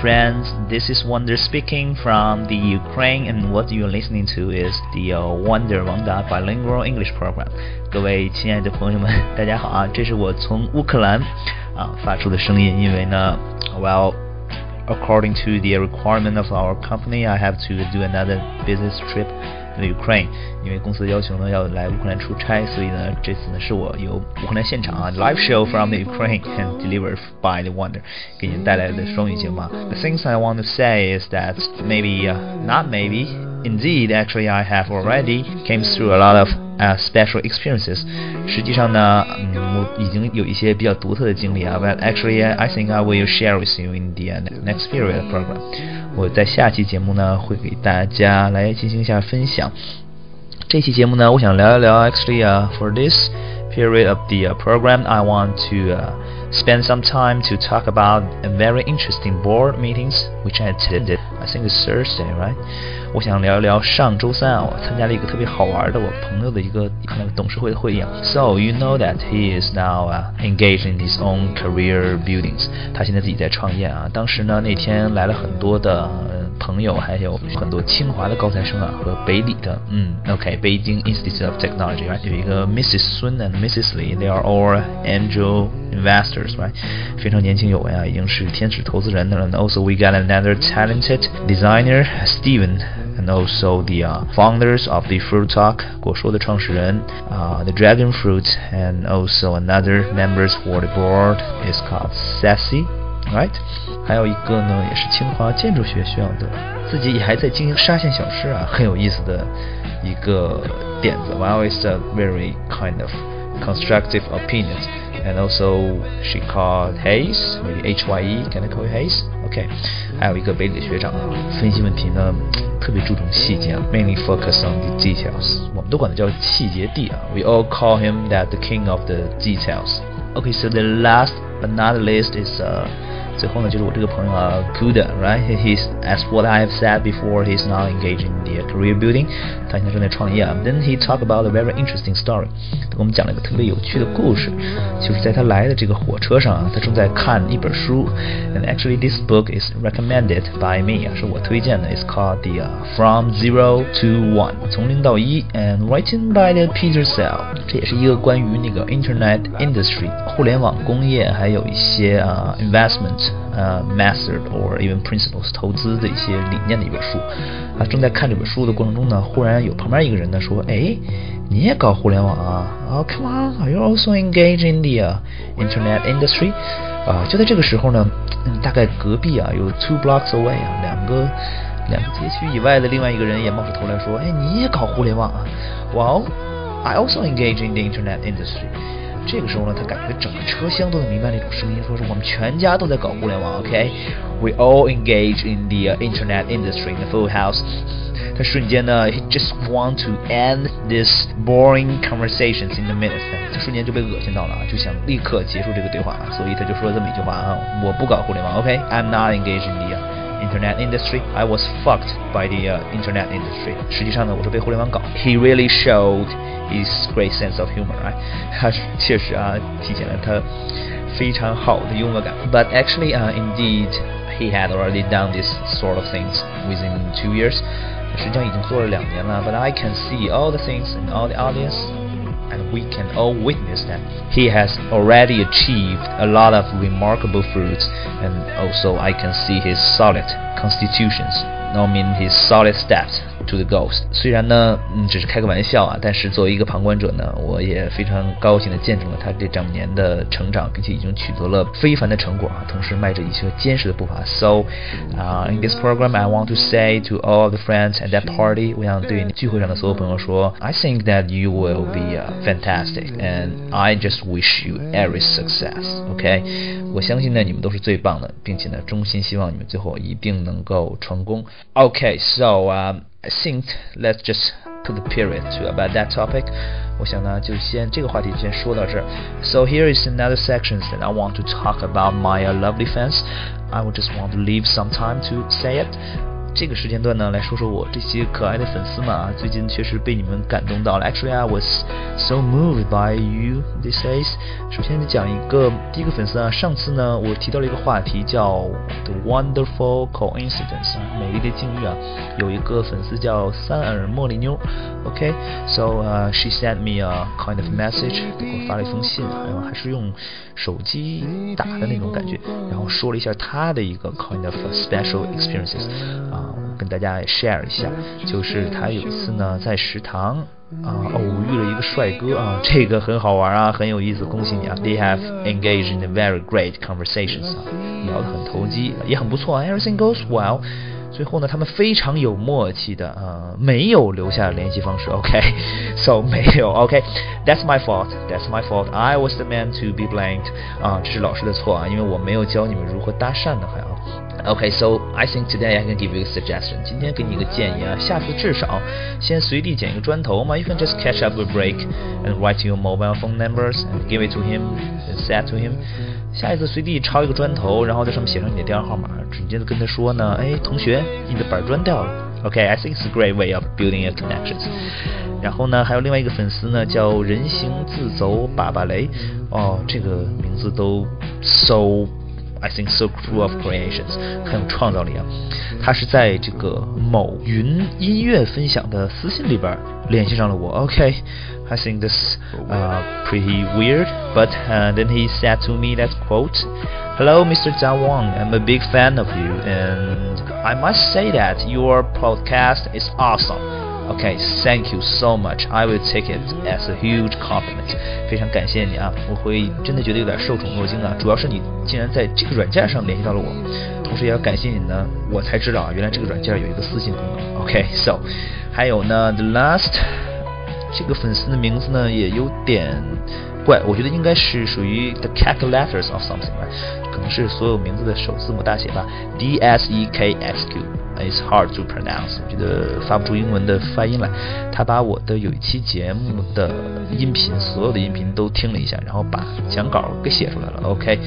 friends. This is Wonder speaking from the Ukraine, and what you're listening to is the uh, Wonder Wanda Bilingual English Program. 各位亲爱的朋友们，大家好啊！这是我从乌克兰啊发出的声音，因为呢，Well。According to the requirement of our company, I have to do another business trip to Ukraine. 因为公司的要求呢，要来乌克兰出差，所以呢，这次呢是我由乌克兰现场啊，live show from the Ukraine and delivered by the Wonder，给您带来的双语节目。The things I want to say is that maybe, uh, not maybe, indeed, actually, I have already came through a lot of uh, special experiences。实际上呢，嗯，我已经有一些比较独特的经历啊。But actually, I think I will share with you in the next period program。我在下期节目呢，会给大家来进行一下分享。这期节目呢，我想聊一聊，actually, uh, for this period of the uh, program, I want to uh, spend some time to talk about a very interesting board meetings which I attended. I think it's Thursday, right? 我想聊一聊上周三啊，我参加了一个特别好玩的我朋友的一个那个董事会的会议啊。So you know that he is now uh, engaged in his own career buildings。他现在自己在创业啊。当时呢，那天来了很多的朋友，还有很多清华的高材生啊，和北理的，嗯，OK，Beijing Institute of Technology，right？有一个 Mrs. Sun and Mrs. Lee，they are all angel investors，right？非常年轻有为啊，已经是天使投资人了。And also we got another talented designer, Steven and also the uh, founders of the Fruit Talk 果说的创始人 uh, the Dragon Fruit and also another members for the board is called Sassy right 还有一个呢也是清华建筑学学校的自己也还在经营沙县小吃啊很有意思的一个点子 well it's a very kind of constructive opinion and also she called Hayes maybe H Y E can I call you Hayes OK，还有一个北理的学长啊，分析问题呢特别注重细节，mainly focus on the details。我们都管他叫细节帝啊。We all call him that the king of the details. Okay, so the last but not least is uh 最后呢，就是我这个朋友啊，Kuda，right？He's as what I have said before，he's now engaged in the uh, career building，他现在正在创业啊。Then he talked about a very interesting story，他给我们讲了一个特别有趣的故事，就是在他来的这个火车上啊，他正在看一本书，and actually this book is recommended by me. 啊，是我推荐的。It's called the、uh, From Zero to One，从零到一，and written by the Peter Thiel，这也是一个关于那个 Internet industry investment。呃，method or even principles 投资的一些理念的一本书，啊，正在看这本书的过程中呢，忽然有旁边一个人呢说，哎，你也搞互联网啊？啊，Come on，Are you also engaged in the internet industry？啊，就在这个时候呢，嗯，大概隔壁啊有 two blocks away 啊，两个两个街区以外的另外一个人也冒出头来说，哎，你也搞互联网啊？Well，I also engage in the internet industry。 这个时候呢，他感觉整个车厢都能明白那种声音，说是我们全家都在搞互联网，OK？We all engage in the internet industry in the full house。他瞬间呢，he just want to end this boring conversations in the minute。他瞬间就被恶心到了，就想立刻结束这个对话，所以他就说了这么一句话啊，我不搞互联网，OK？I'm not engaged in the internet industry. I was fucked by the uh, internet industry. 实际上呢，我是被互联网搞。He really showed his great sense of humor. Right? 他确实啊，体现了他非常好的幽默感。But actually, uh, indeed, he had already done this sort of things within two years. 实际上已经做了两年了。But I can see all the things in all the audience and we can all witness that he has already achieved a lot of remarkable fruits, and also I can see his solid constitutions, I mean his solid steps to the ghost。虽然呢，嗯，只是开个玩笑啊，但是作为一个旁观者呢，我也非常高兴的见证了他这两年的成长，并且已经取得了非凡的成果啊，同时迈着一些坚实的步伐。So, uh, in this program, I want to say to all the friends at that party，我想对聚会上的所有朋友说，I think that you will be uh, fantastic, and I just wish you every success. OK，我相信呢，你们都是最棒的，并且呢，衷心希望你们最后一定能够成功。OK，so、um, I think let's just put the period to about that topic. 我想呢，就先这个话题先说到这儿。So here is another section that I want to talk about my uh, lovely fans. I would just want to leave some time to say it. 这个时间段呢，来说说我这些可爱的粉丝们啊，最近确实被你们感动到了。Actually, I was so moved by you these days。首先讲一个第一个粉丝啊，上次呢我提到了一个话题叫 The Wonderful Coincidence，美丽的境遇啊，有一个粉丝叫三耳茉莉妞。OK，so、uh, she sent me a kind of message，给我发了一封信，好像还是用手机打的那种感觉，然后说了一下她的一个 kind of special experiences 啊，跟大家 share 一下，就是他有一次呢在食堂啊偶遇了一个帅哥啊，这个很好玩啊，很有意思，恭喜你啊！They have engaged in very great conversations 啊，聊得很投机，也很不错啊，everything goes well。最后呢，他们非常有默契的，呃，没有留下联系方式。OK，so 没有。OK，that's my fault，that's my fault。I was the man to be blamed。啊，这是老师的错啊，因为我没有教你们如何搭讪的，好 像。OK，so I think today I can give you a suggestion。今天给你一个建议啊，下次至少先随地捡一个砖头嘛。You can just catch up with break and write your mobile phone numbers and give it to him and say to him。下一次随地抄一个砖头，然后在上面写上你的电话号码，直接的跟他说呢，哎，同学，你的板砖掉了。OK，I think it's a great way of building a connections。然后呢，还有另外一个粉丝呢，叫人行自走粑粑雷。哦，这个名字都 so I think so full of creations，很有创造力啊。他是在这个某云音乐分享的私信里边联系上了我。OK。I think this uh, pretty weird, but uh, then he said to me that quote, Hello, Mr. Zhao Wang, I'm a big fan of you, and I must say that your podcast is awesome. Okay, thank you so much. I will take it as a huge compliment. 非常感谢你啊，我会真的觉得有点受宠若惊啊。主要是你竟然在这个软件上联系到了我，同时也要感谢你呢，我才知道啊，原来这个软件有一个私信功能。OK，so、还有呢，the last 这个粉丝的名字呢也有点怪，我觉得应该是属于 the cat letters of something，可能是所有名字的首字母大写吧。D S E K X Q is hard to pronounce，我觉得发不出英文的发音来。他把我的有一期节目的音频，所有的音频都听了一下，然后把讲稿给写出来了。OK，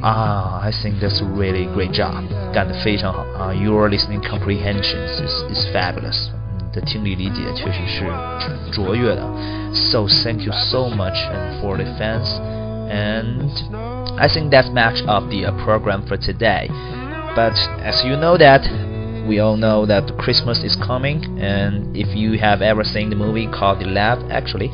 啊，I think that's really great job，干得非常好啊，Your listening comprehension is is fabulous。的听力理解确实是卓越的。So thank you so much and for the fans. And I think that's match up the uh, program for today. But as you know that we all know that Christmas is coming, and if you have ever seen the movie called The Lab, actually.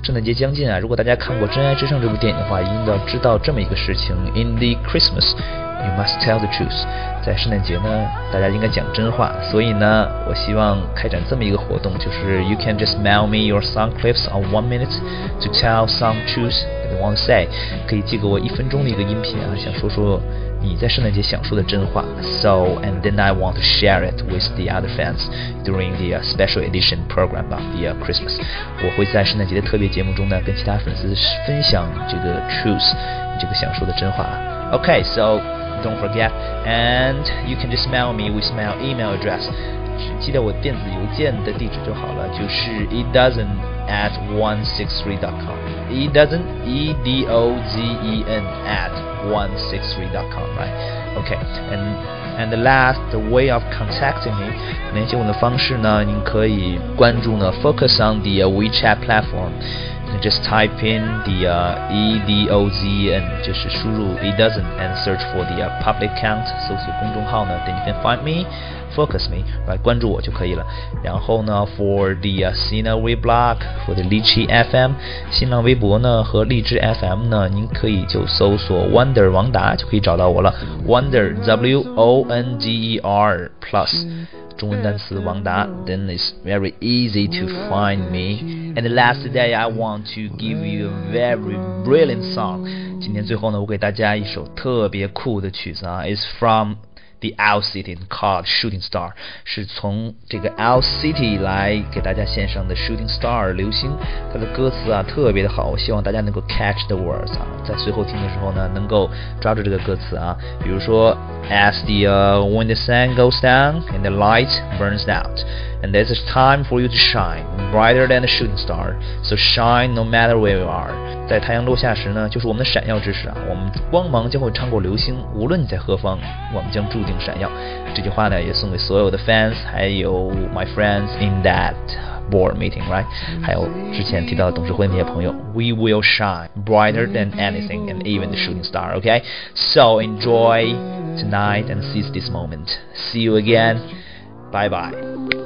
圣诞节将近啊，如果大家看过《真爱至上》这部电影的话，一定要知道这么一个事情：In the Christmas, you must tell the truth。在圣诞节呢，大家应该讲真话。所以呢，我希望开展这么一个活动，就是 You can just mail me your song clips on one minute to tell some truth that you want to say。可以寄给我一分钟的一个音频啊，想说说 你在圣诞节想说的真话。So and then I want to share it with the other fans during the special edition program of the Christmas。我会在圣诞节的特别节目中呢，跟其他粉丝分享这个 truth，这个想说的真话。Okay, so don't forget, and you can just mail me with my email address. 只记得我电子邮件的地址就好了，就是 it doesn't at one six three dot com. It doesn't e d o z e n at one six three dot com, right? Okay, and and the last way of contacting me，联系我的方式呢，您可以关注呢 Focus on the WeChat platform。 just type in the uh, E D O Z N，就是输入 it doesn't and search for the uh, public account，搜索公众号呢，then you can find me。focus me，来关注我就可以了。然后呢，for the uh, Sina Weblog，for the 荔枝 FM，新浪微博呢和荔枝 FM 呢，您可以就搜索 Wonder 王达就可以找到我了。Wonder W O N G E R plus 中文单词王达，then it's very easy to find me. And last day I want to give you a very brilliant song. 今天最后呢，我给大家一首特别酷的曲子啊，is from the Owl City called Shooting Star，是从这个 Owl City 来给大家献上的 Shooting Star 流星，它的歌词啊特别的好，我希望大家能够 catch the words 啊，在随后听的时候呢，能够抓住这个歌词啊，比如说 the、uh, when the sun goes down and the light burns out，and there's a time for you to shine brighter than a shooting star, so shine no matter where you are。在太阳落下时呢，就是我们的闪耀之时啊，我们光芒将会穿过流星，无论你在何方，我们将注定。星闪耀。这句话呢，也送给所有的 fans，还有 my friends in that board meeting, right？还有之前提到的董事会那些朋友，We will shine brighter than anything and even the shooting star. Okay, so enjoy tonight and seize this moment. See you again. Bye bye.